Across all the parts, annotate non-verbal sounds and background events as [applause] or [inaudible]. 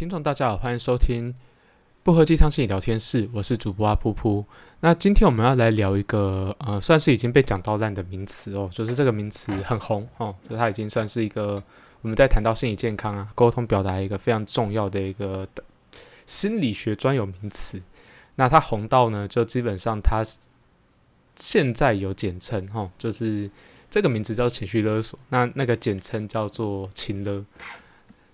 听众大家好，欢迎收听不喝鸡汤心理聊天室，我是主播阿噗噗。那今天我们要来聊一个呃，算是已经被讲到烂的名词哦，就是这个名词很红哦，就它已经算是一个我们在谈到心理健康啊、沟通表达一个非常重要的一个心理学专有名词。那它红到呢，就基本上它现在有简称哈，就是这个名字叫情绪勒索，那那个简称叫做情勒。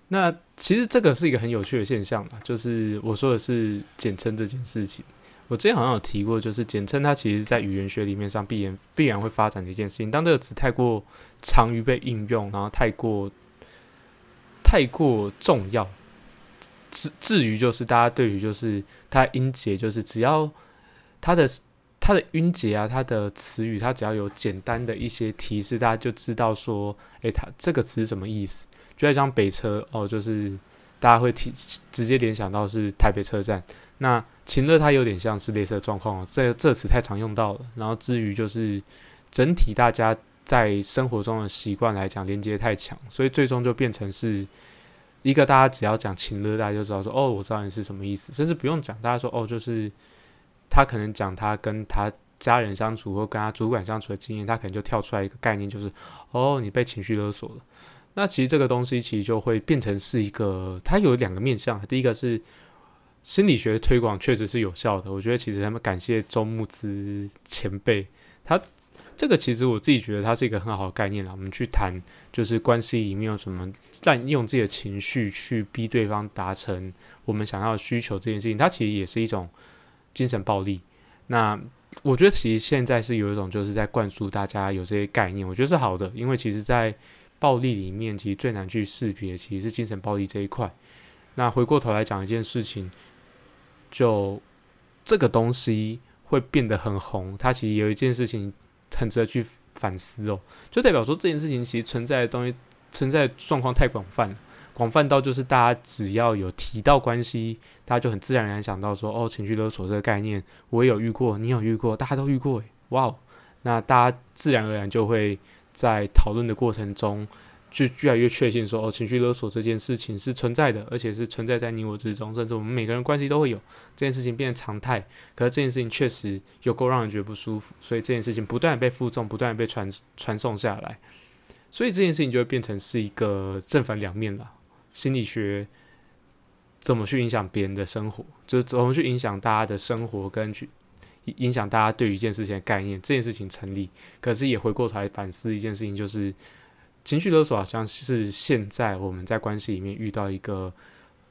那其实这个是一个很有趣的现象嘛，就是我说的是简称这件事情。我之前好像有提过，就是简称它其实在语言学里面上必然必然会发展的一件事情。当这个词太过长于被应用，然后太过太过重要，至至于就是大家对于就是它音节，就是只要它的它的音节啊，它的词语，它只要有简单的一些提示，大家就知道说，诶，它这个词是什么意思。就在像北车哦，就是大家会提直接联想到是台北车站。那秦乐它有点像是类似的状况，这这词太常用到了。然后至于就是整体大家在生活中的习惯来讲，连接太强，所以最终就变成是一个大家只要讲秦乐，大家就知道说哦，我知道你是什么意思，甚至不用讲，大家说哦，就是他可能讲他跟他家人相处或跟他主管相处的经验，他可能就跳出来一个概念，就是哦，你被情绪勒索了。那其实这个东西其实就会变成是一个，它有两个面向。第一个是心理学推广确实是有效的，我觉得其实他们感谢周牧之前辈，他这个其实我自己觉得它是一个很好的概念啦。我们去谈就是关系里面有什么滥用自己的情绪去逼对方达成我们想要的需求这件事情，它其实也是一种精神暴力。那我觉得其实现在是有一种就是在灌输大家有这些概念，我觉得是好的，因为其实在暴力里面，其实最难去识别，其实是精神暴力这一块。那回过头来讲一件事情，就这个东西会变得很红，它其实有一件事情很值得去反思哦，就代表说这件事情其实存在的东西，存在状况太广泛了，广泛到就是大家只要有提到关系，大家就很自然而然想到说，哦，情绪勒索这个概念，我也有遇过，你有遇过，大家都遇过，哇，那大家自然而然就会。在讨论的过程中，就越来越确信说，哦，情绪勒索这件事情是存在的，而且是存在在你我之中，甚至我们每个人关系都会有这件事情变成常态。可是这件事情确实有够让人觉得不舒服，所以这件事情不断被负重，不断被传传送下来，所以这件事情就会变成是一个正反两面了。心理学怎么去影响别人的生活，就是怎么去影响大家的生活跟去。影响大家对于一件事情的概念，这件事情成立，可是也回过头来反思一件事情，就是情绪勒索好像是现在我们在关系里面遇到一个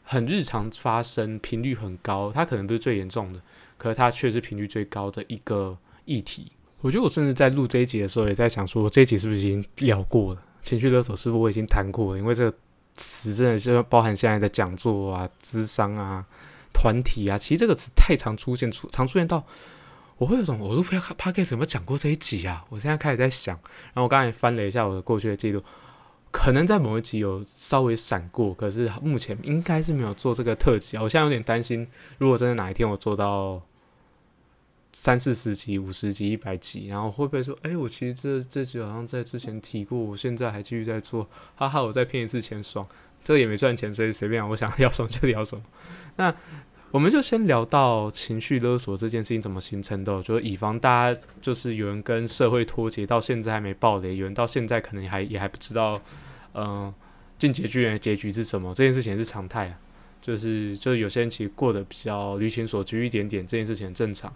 很日常发生、频率很高，它可能不是最严重的，可是它却是频率最高的一个议题。我觉得我甚至在录这一集的时候，也在想说，这一集是不是已经聊过了？情绪勒索是不是我已经谈过了？因为这个词真的是包含现在的讲座啊、智商啊、团体啊，其实这个词太常出现，出常出现到。我会有种，我都不知道 podcast 有没有讲过这一集啊？我现在开始在想，然后我刚才翻了一下我的过去的记录，可能在某一集有稍微闪过，可是目前应该是没有做这个特辑啊。我现在有点担心，如果真的哪一天我做到三四十集、五十集、一百集，然后会不会说，哎，我其实这这集好像在之前提过，我现在还继续在做，哈哈，我再骗一次钱爽，这也没赚钱，所以随便，我想要什么就要什么。那。我们就先聊到情绪勒索这件事情怎么形成的，就是以防大家就是有人跟社会脱节，到现在还没爆雷，有人到现在可能还也还不知道，嗯，进结局人的结局是什么，这件事情是常态啊，就是就是有些人其实过得比较离群所居一点点，这件事情很正常。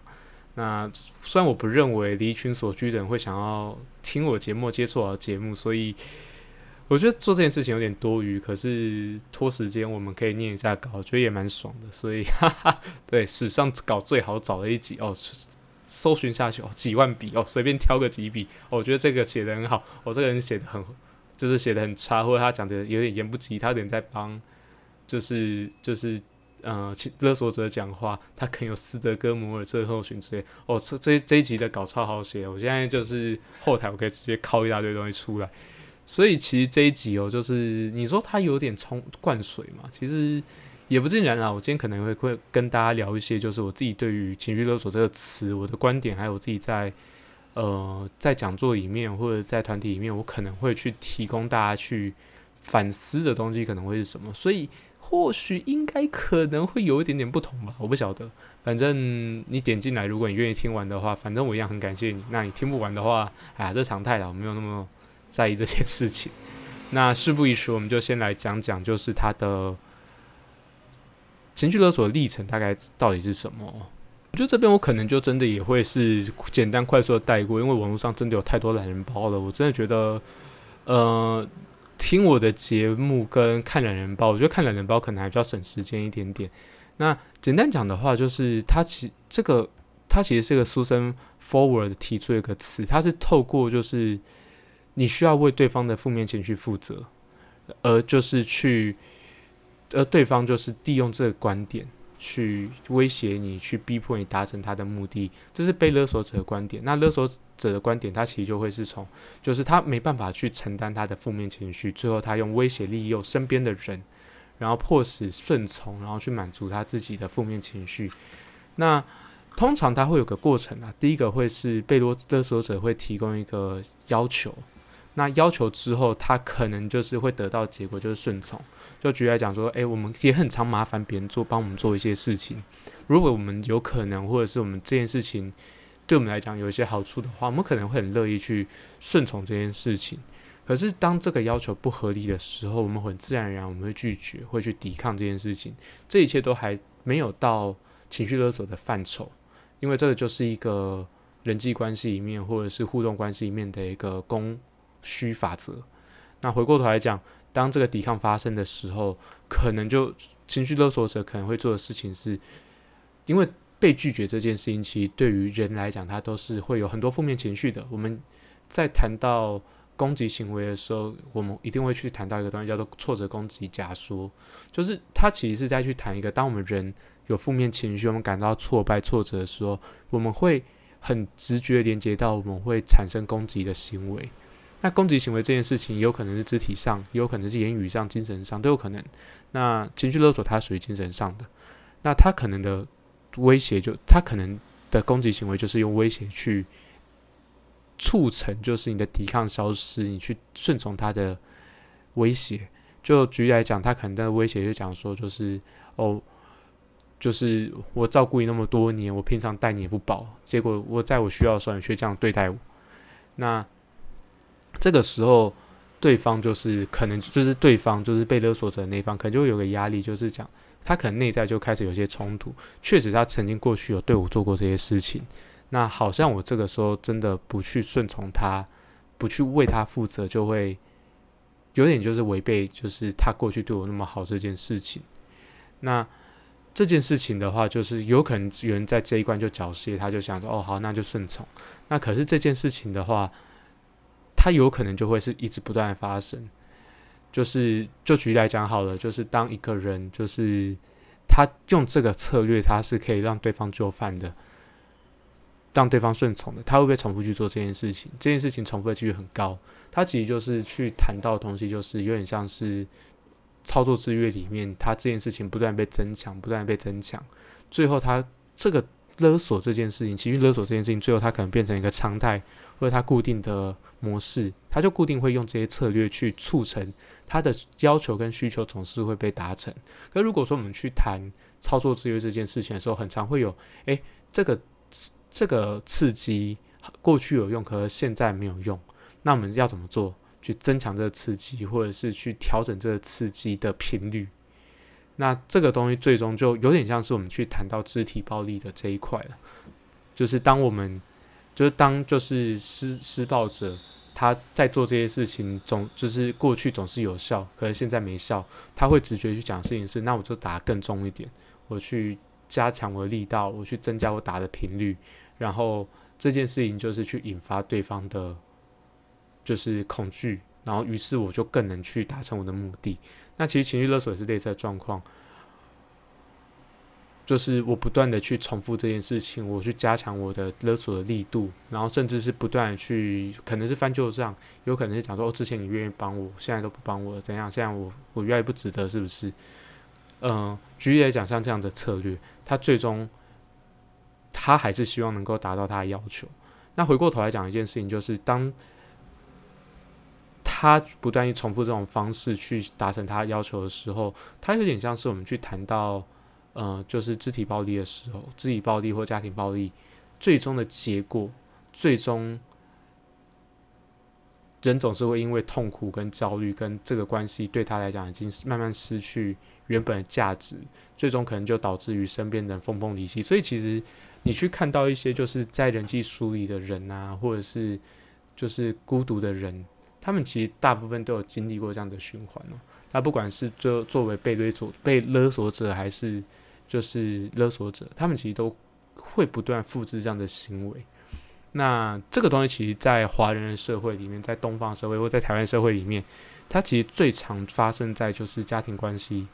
那虽然我不认为离群所居的人会想要听我节目、接触我的节目，所以。我觉得做这件事情有点多余，可是拖时间，我们可以念一下稿，我觉得也蛮爽的。所以，哈哈，对，史上稿最好找的一集哦，搜寻下去哦，几万笔哦，随便挑个几笔，我觉得这个写的很好。我这个人写的很，就是写的很差，或者他讲的有点言不及，他有点在帮，就是就是呃勒索者讲话，他可能有斯德哥摩尔症候群之类。哦，这这这一集的稿超好写，我现在就是后台我可以直接拷一大堆东西出来。所以其实这一集哦，就是你说它有点冲灌水嘛，其实也不尽然啊。我今天可能会会跟大家聊一些，就是我自己对于情绪勒索这个词，我的观点，还有我自己在呃在讲座里面或者在团体里面，我可能会去提供大家去反思的东西，可能会是什么。所以或许应该可能会有一点点不同吧，我不晓得。反正你点进来，如果你愿意听完的话，反正我一样很感谢你。那你听不完的话，哎呀，这常态了，我没有那么在意这件事情。[laughs] 那事不宜迟，我们就先来讲讲，就是他的情绪勒索历程大概到底是什么。我觉得这边我可能就真的也会是简单快速的带过，因为网络上真的有太多懒人包了。我真的觉得，呃。听我的节目跟看懒人包，我觉得看懒人包可能还比较省时间一点点。那简单讲的话，就是它其这个它其实是个 Susan Forward 提出一个词，它是透过就是你需要为对方的负面情绪负责，而就是去，而对方就是利用这个观点。去威胁你，去逼迫你达成他的目的，这是被勒索者的观点。那勒索者的观点，他其实就会是从，就是他没办法去承担他的负面情绪，最后他用威胁利诱身边的人，然后迫使顺从，然后去满足他自己的负面情绪。那通常他会有个过程啊，第一个会是被勒勒索者会提供一个要求，那要求之后，他可能就是会得到结果，就是顺从。就举例来讲说，诶，我们也很常麻烦别人做，帮我们做一些事情。如果我们有可能，或者是我们这件事情对我们来讲有一些好处的话，我们可能会很乐意去顺从这件事情。可是当这个要求不合理的时候，我们很自然而然我们会拒绝，会去抵抗这件事情。这一切都还没有到情绪勒索的范畴，因为这个就是一个人际关系里面或者是互动关系里面的一个供虚法则。那回过头来讲。当这个抵抗发生的时候，可能就情绪勒索者可能会做的事情是，因为被拒绝这件事情，其实对于人来讲，他都是会有很多负面情绪的。我们在谈到攻击行为的时候，我们一定会去谈到一个东西，叫做挫折攻击假说，就是他其实是在去谈一个，当我们人有负面情绪，我们感到挫败、挫折的时候，我们会很直觉连接到我们会产生攻击的行为。那攻击行为这件事情，有可能是肢体上，也有可能是言语上、精神上都有可能。那情绪勒索它属于精神上的，那他可能的威胁就他可能的攻击行为就是用威胁去促成，就是你的抵抗消失，你去顺从他的威胁。就举例来讲，他可能的威胁就讲说，就是哦，就是我照顾你那么多年，我平常待你也不薄，结果我在我需要的时候，你却这样对待我，那。这个时候，对方就是可能就是对方就是被勒索者的那方，可能就会有个压力，就是讲他可能内在就开始有些冲突。确实，他曾经过去有对我做过这些事情，那好像我这个时候真的不去顺从他，不去为他负责，就会有点就是违背，就是他过去对我那么好这件事情。那这件事情的话，就是有可能有人在这一关就缴械，他就想说：“哦，好，那就顺从。”那可是这件事情的话。它有可能就会是一直不断的发生，就是就举例来讲好了，就是当一个人就是他用这个策略，他是可以让对方就范的，让对方顺从的，他会不会重复去做这件事情？这件事情重复的几率很高。他其实就是去谈到的东西，就是有点像是操作制约里面，他这件事情不断被增强，不断被增强，最后他这个勒索这件事情，其实勒索这件事情，最后他可能变成一个常态。或者它固定的模式，它就固定会用这些策略去促成它的要求跟需求总是会被达成。可如果说我们去谈操作制约这件事情的时候，很常会有，诶，这个这个刺激过去有用，可是现在没有用，那我们要怎么做去增强这个刺激，或者是去调整这个刺激的频率？那这个东西最终就有点像是我们去谈到肢体暴力的这一块了，就是当我们。就是当就是施施暴者他在做这些事情，总就是过去总是有效，可是现在没效，他会直觉去讲事情是，那我就打更重一点，我去加强我的力道，我去增加我打的频率，然后这件事情就是去引发对方的，就是恐惧，然后于是我就更能去达成我的目的。那其实情绪勒索也是类似的状况。就是我不断的去重复这件事情，我去加强我的勒索的力度，然后甚至是不断的去，可能是翻旧账，有可能是讲说，哦，之前你愿意帮我，现在都不帮我了，怎样？现在我我越来越不值得，是不是？嗯，举例来讲，像这样的策略，他最终他还是希望能够达到他的要求。那回过头来讲一件事情，就是当他不断去重复这种方式去达成他要求的时候，他有点像是我们去谈到，呃，就是肢体暴力的时候，肢体暴力或家庭暴力，最终的结果，最终人总是会因为痛苦跟焦虑跟这个关系对他来讲已经慢慢失去原本的价值，最终可能就导致于身边人分崩离析。所以其实你去看到一些就是在人际疏离的人啊，或者是就是孤独的人。他们其实大部分都有经历过这样的循环哦。那不管是作作为被勒索、被勒索者，还是就是勒索者，他们其实都会不断复制这样的行为。那这个东西，其实，在华人的社会里面，在东方社会或在台湾社会里面，它其实最常发生在就是家庭关系。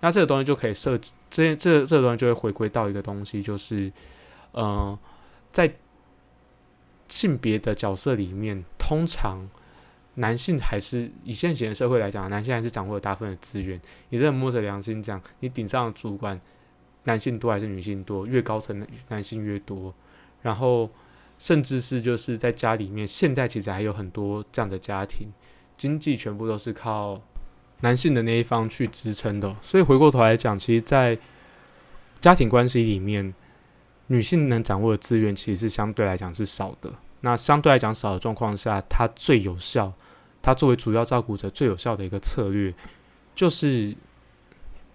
那这个东西就可以设这这这个东西就会回归到一个东西，就是呃，在性别的角色里面，通常。男性还是以现行的社会来讲，男性还是掌握了大部分的资源。你真的摸着良心讲，你顶上的主管，男性多还是女性多？越高层的男性越多。然后，甚至是就是在家里面，现在其实还有很多这样的家庭，经济全部都是靠男性的那一方去支撑的。所以回过头来讲，其实，在家庭关系里面，女性能掌握的资源其实是相对来讲是少的。那相对来讲少的状况下，它最有效。它作为主要照顾者，最有效的一个策略就是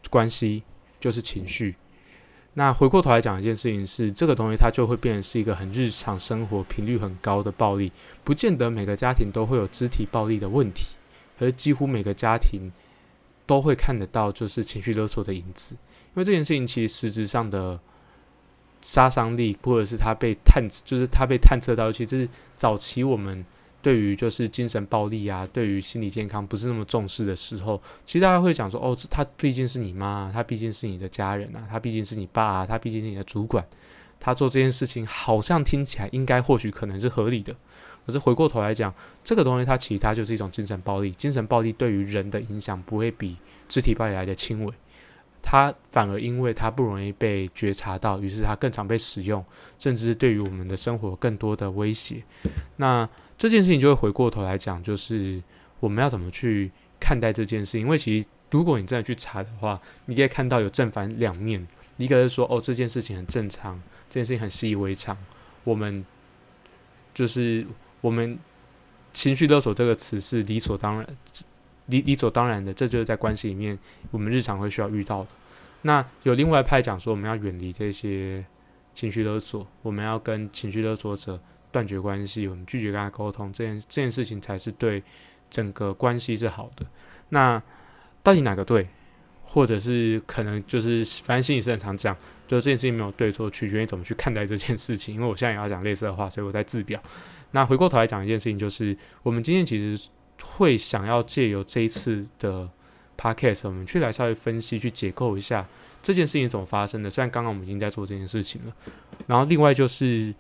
关系，就是情绪。那回过头来讲一件事情是，这个东西它就会变成是一个很日常生活频率很高的暴力，不见得每个家庭都会有肢体暴力的问题，而几乎每个家庭都会看得到就是情绪勒索的影子。因为这件事情其实实质上的杀伤力，或者是他被探，就是他被探测到，其实早期我们。对于就是精神暴力啊，对于心理健康不是那么重视的时候，其实大家会讲说，哦，他毕竟是你妈，他毕竟是你的家人啊，他毕竟是你爸，他毕竟是你的主管，他做这件事情好像听起来应该或许可能是合理的。可是回过头来讲，这个东西它其实它就是一种精神暴力，精神暴力对于人的影响不会比肢体暴力来的轻微，它反而因为它不容易被觉察到，于是它更常被使用，甚至对于我们的生活更多的威胁。那这件事情就会回过头来讲，就是我们要怎么去看待这件事？因为其实如果你真的去查的话，你可以看到有正反两面。一个是说，哦，这件事情很正常，这件事情很习以为常。我们就是我们情绪勒索这个词是理所当然、理理所当然的，这就是在关系里面我们日常会需要遇到的。那有另外派讲说，我们要远离这些情绪勒索，我们要跟情绪勒索者。断绝关系，我们拒绝跟他沟通，这件这件事情才是对整个关系是好的。那到底哪个对，或者是可能就是反正心理是很常讲，就是这件事情没有对错，取决于怎么去看待这件事情。因为我现在也要讲类似的话，所以我在自表。那回过头来讲一件事情，就是我们今天其实会想要借由这一次的 podcast，我们去来稍微分析、去解构一下这件事情怎么发生的。虽然刚刚我们已经在做这件事情了，然后另外就是。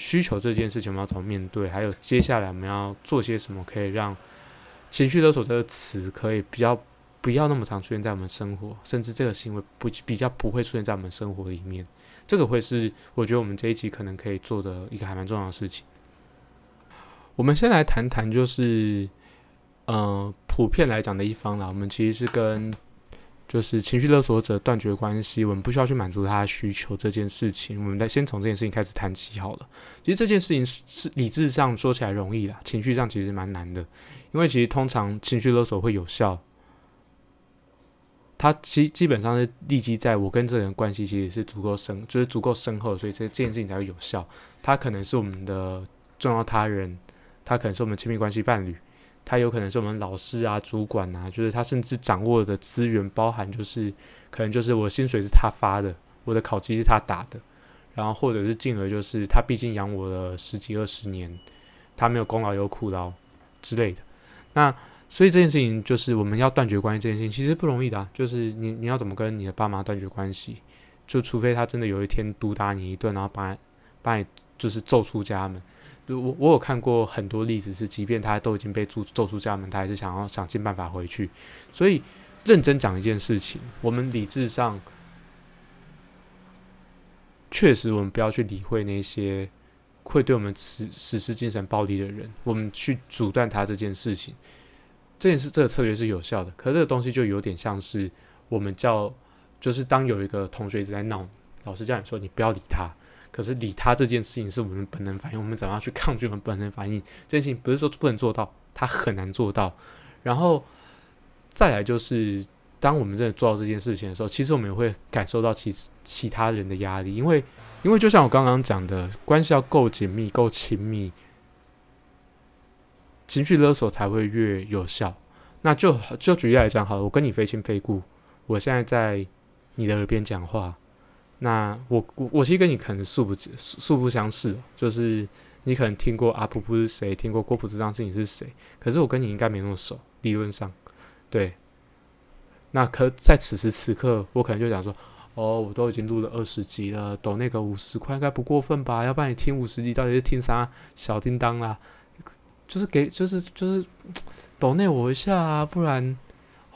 需求这件事情我们要怎么面对？还有接下来我们要做些什么，可以让情绪勒索这个词可以比较不要那么常出现在我们生活，甚至这个行为不比较不会出现在我们生活里面。这个会是我觉得我们这一集可能可以做的一个还蛮重要的事情。我们先来谈谈，就是呃，普遍来讲的一方啦，我们其实是跟。就是情绪勒索者断绝关系，我们不需要去满足他的需求这件事情，我们再先从这件事情开始谈起好了。其实这件事情是理智上说起来容易啦，情绪上其实蛮难的，因为其实通常情绪勒索会有效，它基基本上是立即在我跟这人关系其实是足够深，就是足够深厚，所以这这件事情才会有效。他可能是我们的重要他人，他可能是我们亲密关系伴侣。他有可能是我们老师啊、主管啊，就是他甚至掌握的资源包含，就是可能就是我薪水是他发的，我的考绩是他打的，然后或者是进而就是他毕竟养我了十几二十年，他没有功劳有苦劳之类的。那所以这件事情就是我们要断绝关系这件事情其实不容易的，就是你你要怎么跟你的爸妈断绝关系？就除非他真的有一天毒打你一顿，然后把把你就是揍出家门。我我有看过很多例子，是即便他都已经被逐揍出家门，他还是想要想尽办法回去。所以认真讲一件事情，我们理智上确实，我们不要去理会那些会对我们实实施精神暴力的人，我们去阻断他这件事情。这件事这个策略是有效的。可这个东西就有点像是我们叫，就是当有一个同学一直在闹，老师叫你说你不要理他，可是理他这件事情是我们本能反应，我们怎么样去抗拒我们本能反应？这件事情不是说不能做到，他很难做到。然后再来就是。当我们真的做到这件事情的时候，其实我们也会感受到其其他人的压力，因为因为就像我刚刚讲的，关系要够紧密、够亲密，情绪勒索才会越有效。那就就举例来讲，好了，我跟你非亲非故，我现在在你的耳边讲话，那我我我其实跟你可能素不素不相识，就是你可能听过阿普普是谁，听过郭普这张事情是谁，可是我跟你应该没那么熟，理论上，对。那可在此时此刻，我可能就想说，哦，我都已经录了二十集了，抖那个五十块应该不过分吧？要不然你听五十集到底是听啥？小叮当啦，就是给，就是就是 [tsk] 抖那我一下啊，不然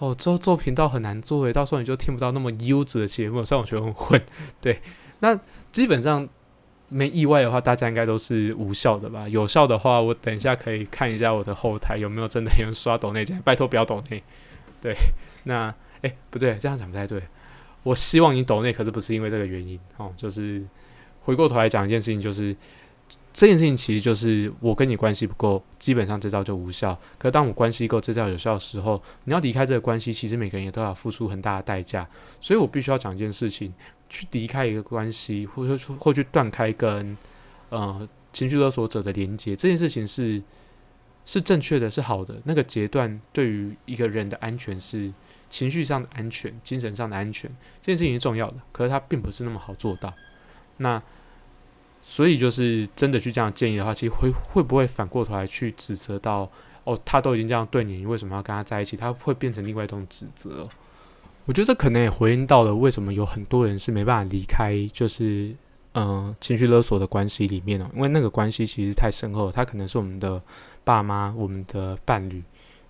哦，做做频道很难做诶，到时候你就听不到那么优质的节目，虽然我觉得很混。对，那基本上没意外的话，大家应该都是无效的吧？有效的话，我等一下可以看一下我的后台有没有真的有人刷抖那件，拜托不要抖内，对。那哎，不对，这样讲不太对。我希望你抖内，可是不是因为这个原因哦。就是回过头来讲一件事情，就是这件事情其实就是我跟你关系不够，基本上这招就无效。可当我关系够，这招有效的时候，你要离开这个关系，其实每个人也都要付出很大的代价。所以我必须要讲一件事情，去离开一个关系，或者说或去断开跟呃情绪勒索者的连接，这件事情是是正确的，是好的。那个阶段对于一个人的安全是。情绪上的安全，精神上的安全，这件事情是重要的，可是它并不是那么好做到。那所以就是真的去这样建议的话，其实会会不会反过头来去指责到哦，他都已经这样对你，你为什么要跟他在一起？他会变成另外一种指责。我觉得这可能也回应到了为什么有很多人是没办法离开，就是嗯情绪勒索的关系里面哦，因为那个关系其实太深厚，他可能是我们的爸妈、我们的伴侣，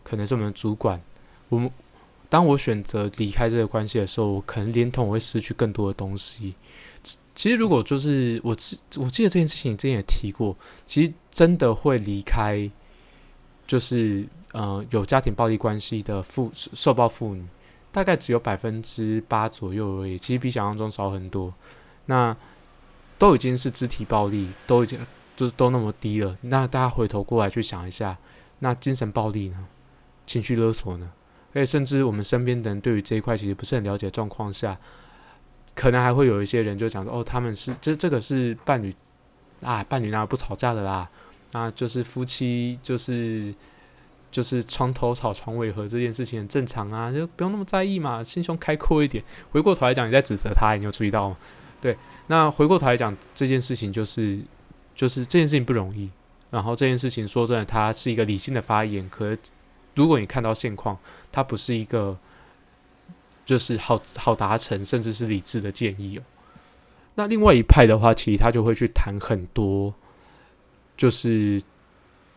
可能是我们的主管，我们。当我选择离开这个关系的时候，我可能连同我会失去更多的东西。其实，如果就是我记，我记得这件事情之前也提过，其实真的会离开，就是呃有家庭暴力关系的妇受暴妇女，大概只有百分之八左右而已。其实比想象中少很多。那都已经是肢体暴力，都已经就是都那么低了。那大家回头过来去想一下，那精神暴力呢？情绪勒索呢？而且，甚至我们身边的人对于这一块其实不是很了解状况下，可能还会有一些人就讲说：“哦，他们是这这个是伴侣啊，伴侣哪有不吵架的啦？啊，就是夫妻就是就是床头吵床尾和这件事情很正常啊，就不用那么在意嘛，心胸开阔一点。”回过头来讲，你在指责他，你有注意到吗？对，那回过头来讲这件事情，就是就是这件事情不容易。然后这件事情说真的，它是一个理性的发言，可如果你看到现况。它不是一个，就是好好达成，甚至是理智的建议哦。那另外一派的话，其实他就会去谈很多，就是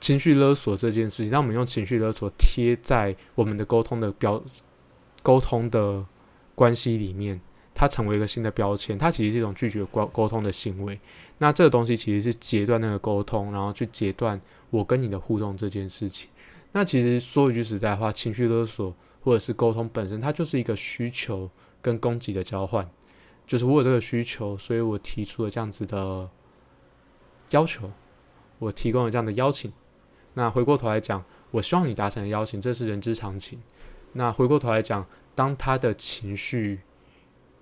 情绪勒索这件事情。当我们用情绪勒索贴在我们的沟通的标、沟通的关系里面，它成为一个新的标签。它其实是一种拒绝沟沟通的行为。那这个东西其实是截断那个沟通，然后去截断我跟你的互动这件事情。那其实说一句实在话，情绪勒索或者是沟通本身，它就是一个需求跟供给的交换。就是我有这个需求，所以我提出了这样子的要求，我提供了这样的邀请。那回过头来讲，我希望你达成的邀请，这是人之常情。那回过头来讲，当他的情绪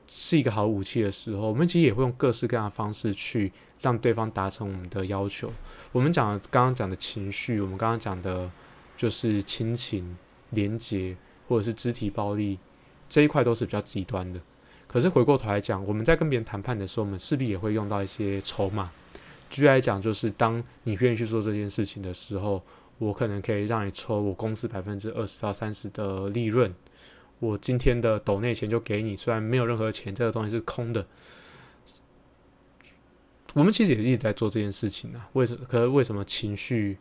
是一个好武器的时候，我们其实也会用各式各样的方式去让对方达成我们的要求。我们讲刚刚讲的情绪，我们刚刚讲的。就是亲情、连结或者是肢体暴力这一块都是比较极端的。可是回过头来讲，我们在跟别人谈判的时候，我们势必也会用到一些筹码。举例来讲，就是当你愿意去做这件事情的时候，我可能可以让你抽我公司百分之二十到三十的利润。我今天的抖内钱就给你，虽然没有任何钱，这个东西是空的。我们其实也一直在做这件事情啊。为什么？可是为什么情绪？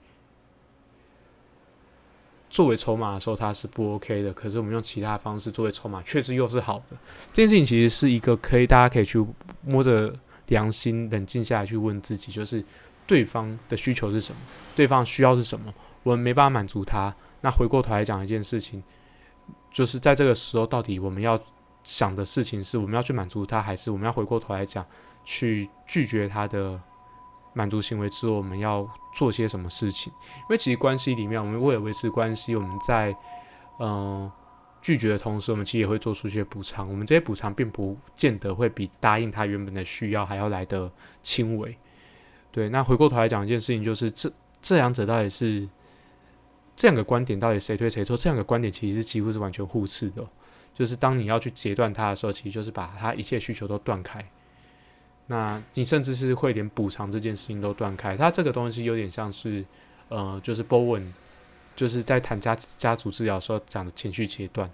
作为筹码的时候，它是不 OK 的。可是我们用其他方式作为筹码，确实又是好的。这件事情其实是一个可以大家可以去摸着良心，冷静下来去问自己，就是对方的需求是什么，对方需要是什么，我们没办法满足他，那回过头来讲一件事情，就是在这个时候，到底我们要想的事情是我们要去满足他，还是我们要回过头来讲去拒绝他的满足行为之后，我们要做些什么事情？因为其实关系里面，我们为了维持关系，我们在嗯拒绝的同时，我们其实也会做出一些补偿。我们这些补偿并不见得会比答应他原本的需要还要来的轻微。对，那回过头来讲一件事情，就是这这两者到底是。这两个观点到底谁对谁错？这两个观点其实是几乎是完全互斥的。就是当你要去截断他的时候，其实就是把他一切需求都断开。那你甚至是会连补偿这件事情都断开。他这个东西有点像是，呃，就是 Bowen 就是在谈家家族治疗时候讲的情绪切断。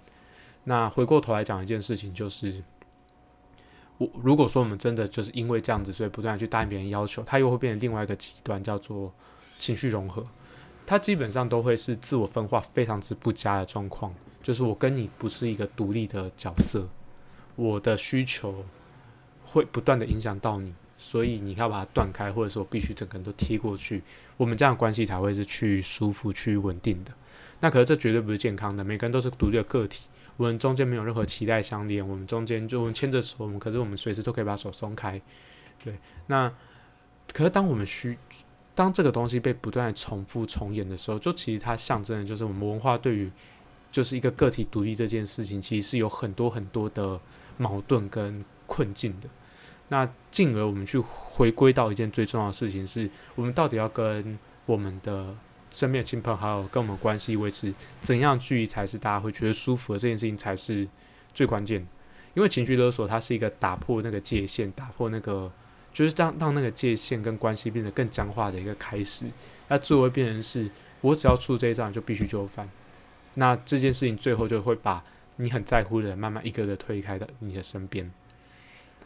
那回过头来讲一件事情，就是我如果说我们真的就是因为这样子，所以不断去答应别人要求，他又会变成另外一个极端，叫做情绪融合。它基本上都会是自我分化非常之不佳的状况，就是我跟你不是一个独立的角色，我的需求会不断的影响到你，所以你要把它断开，或者说必须整个人都贴过去，我们这样关系才会是去舒服、去稳定的。那可是这绝对不是健康的，每个人都是独立的个体，我们中间没有任何期待相连，我们中间就牵着手，我们可是我们随时都可以把手松开，对。那可是当我们需当这个东西被不断重复重演的时候，就其实它象征的就是我们文化对于就是一个个体独立这件事情，其实是有很多很多的矛盾跟困境的。那进而我们去回归到一件最重要的事情，是我们到底要跟我们的身边的亲朋好友跟我们关系维持怎样距离才是大家会觉得舒服的？这件事情才是最关键。因为情绪勒索它是一个打破那个界限，打破那个。就是让让那个界限跟关系变得更僵化的一个开始，那最后变成是，我只要出这一招就必须就范，那这件事情最后就会把你很在乎的人慢慢一个个推开的你的身边。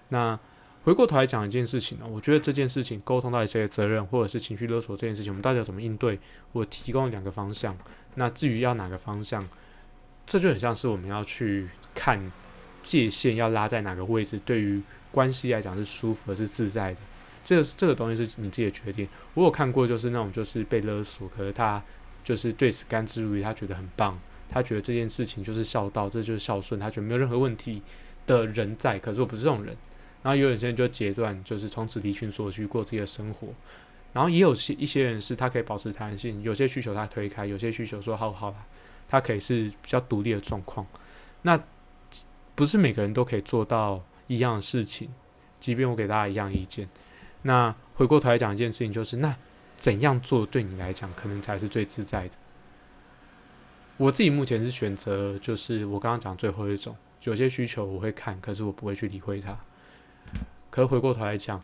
那回过头来讲一件事情呢，我觉得这件事情沟通到底谁的责任，或者是情绪勒索这件事情，我们到底要怎么应对？我提供两个方向，那至于要哪个方向，这就很像是我们要去看界限要拉在哪个位置，对于。关系来讲是舒服还，是自在的。这个这个东西是你自己的决定。我有看过，就是那种就是被勒索，可是他就是对此甘之如饴，他觉得很棒，他觉得这件事情就是孝道，这就是孝顺，他觉得没有任何问题的人在。可是我不是这种人。然后有些人就截断，就是从此离群索居过自己的生活。然后也有些一些人是他可以保持弹性，有些需求他推开，有些需求说好好了，他可以是比较独立的状况。那不是每个人都可以做到。一样的事情，即便我给大家一样意见，那回过头来讲一件事情，就是那怎样做对你来讲可能才是最自在的。我自己目前是选择，就是我刚刚讲最后一种，有些需求我会看，可是我不会去理会它。可是回过头来讲，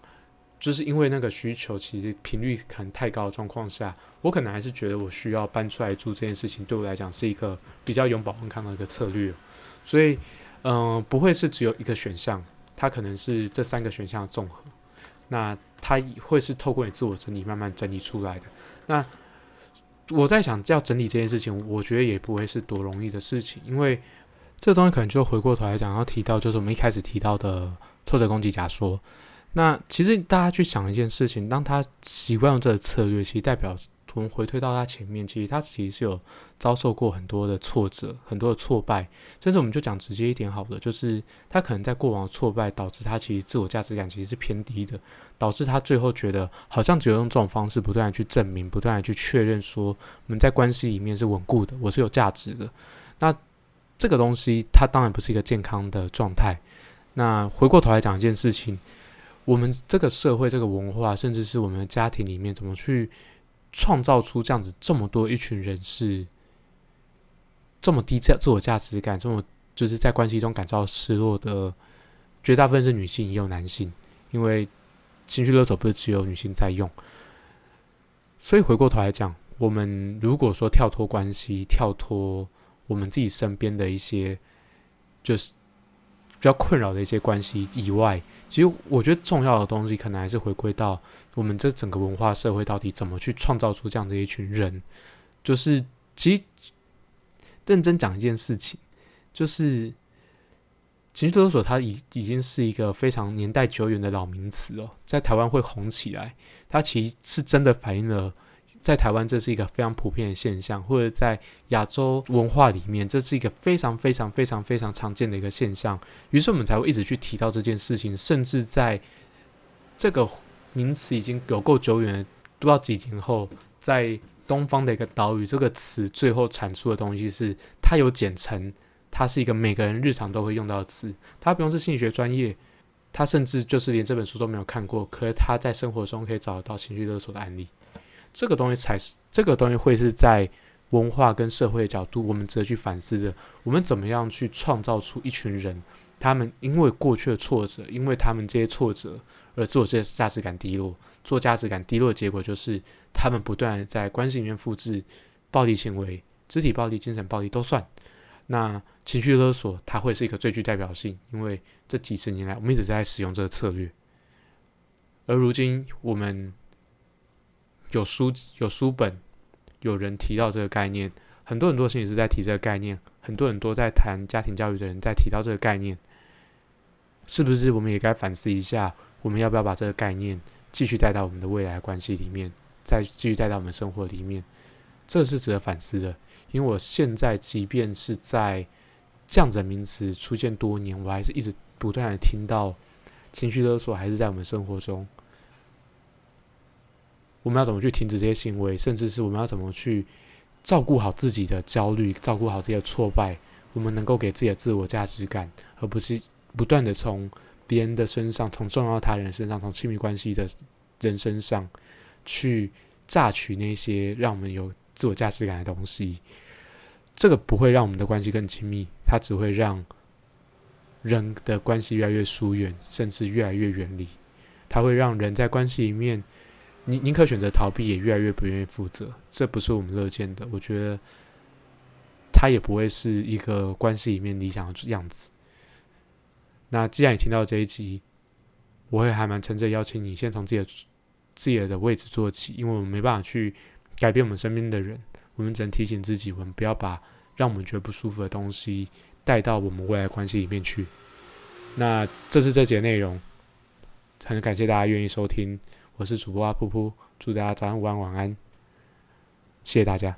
就是因为那个需求其实频率可能太高的状况下，我可能还是觉得我需要搬出来住这件事情，对我来讲是一个比较永保安康的一个策略，所以。嗯，不会是只有一个选项，它可能是这三个选项的综合。那它会是透过你自我整理慢慢整理出来的。那我在想，要整理这件事情，我觉得也不会是多容易的事情，因为这东西可能就回过头来讲，要提到就是我们一开始提到的挫折攻击假说。那其实大家去想一件事情，当他习惯用这个策略，其实代表。从回推到他前面，其实他其实是有遭受过很多的挫折，很多的挫败，甚至我们就讲直接一点好了，就是他可能在过往的挫败导致他其实自我价值感其实是偏低的，导致他最后觉得好像只有用这种方式不断的去证明，不断的去确认说我们在关系里面是稳固的，我是有价值的。那这个东西它当然不是一个健康的状态。那回过头来讲一件事情，我们这个社会、这个文化，甚至是我们的家庭里面怎么去。创造出这样子这么多一群人是这么低价自我价值感，这么就是在关系中感到失落的，绝大部分是女性，也有男性，因为情绪勒索不是只有女性在用。所以回过头来讲，我们如果说跳脱关系，跳脱我们自己身边的一些，就是比较困扰的一些关系以外。其实我觉得重要的东西，可能还是回归到我们这整个文化社会到底怎么去创造出这样的一群人。就是其实认真讲一件事情，就是情绪勒索，它已已经是一个非常年代久远的老名词哦，在台湾会红起来，它其实是真的反映了在台湾这是一个非常普遍的现象，或者在亚洲文化里面，这是一个非常非常非常非常常见的一个现象。于是我们才会一直去提到这件事情，甚至在这个名词已经有够久远，不知道几年后，在东方的一个岛屿，这个词最后产出的东西是它有简称，它是一个每个人日常都会用到的词，它不用是心理学专业。他甚至就是连这本书都没有看过，可是他在生活中可以找得到情绪勒索的案例。这个东西才是，这个东西会是在文化跟社会的角度，我们值得去反思的。我们怎么样去创造出一群人，他们因为过去的挫折，因为他们这些挫折而自我这些价值感低落，做价值感低落的结果就是他们不断在关系里面复制暴力行为，肢体暴力、精神暴力都算。那情绪勒索，它会是一个最具代表性，因为这几十年来，我们一直在使用这个策略。而如今，我们有书、有书本，有人提到这个概念，很多很多心理师在提这个概念，很多很多在谈家庭教育的人在提到这个概念，是不是我们也该反思一下，我们要不要把这个概念继续带到我们的未来关系里面，再继续带到我们生活里面？这是值得反思的。因为我现在，即便是在这样子的名词出现多年，我还是一直不断的听到情绪勒索，还是在我们生活中。我们要怎么去停止这些行为，甚至是我们要怎么去照顾好自己的焦虑，照顾好自己的挫败，我们能够给自己的自我价值感，而不是不断的从别人的身上，从重要他人身上，从亲密关系的人身上去榨取那些让我们有。自我价值感的东西，这个不会让我们的关系更亲密，它只会让人的关系越来越疏远，甚至越来越远离。它会让人在关系里面，宁宁可选择逃避，也越来越不愿意负责。这不是我们乐见的。我觉得，它也不会是一个关系里面理想的样子。那既然你听到这一集，我会还蛮诚挚邀请你，先从自己的自己的位置做起，因为我们没办法去。改变我们身边的人，我们只能提醒自己，我们不要把让我们觉得不舒服的东西带到我们未来关系里面去。那这是这节内容，很感谢大家愿意收听，我是主播阿噗噗，祝大家早安、午安、晚安，谢谢大家。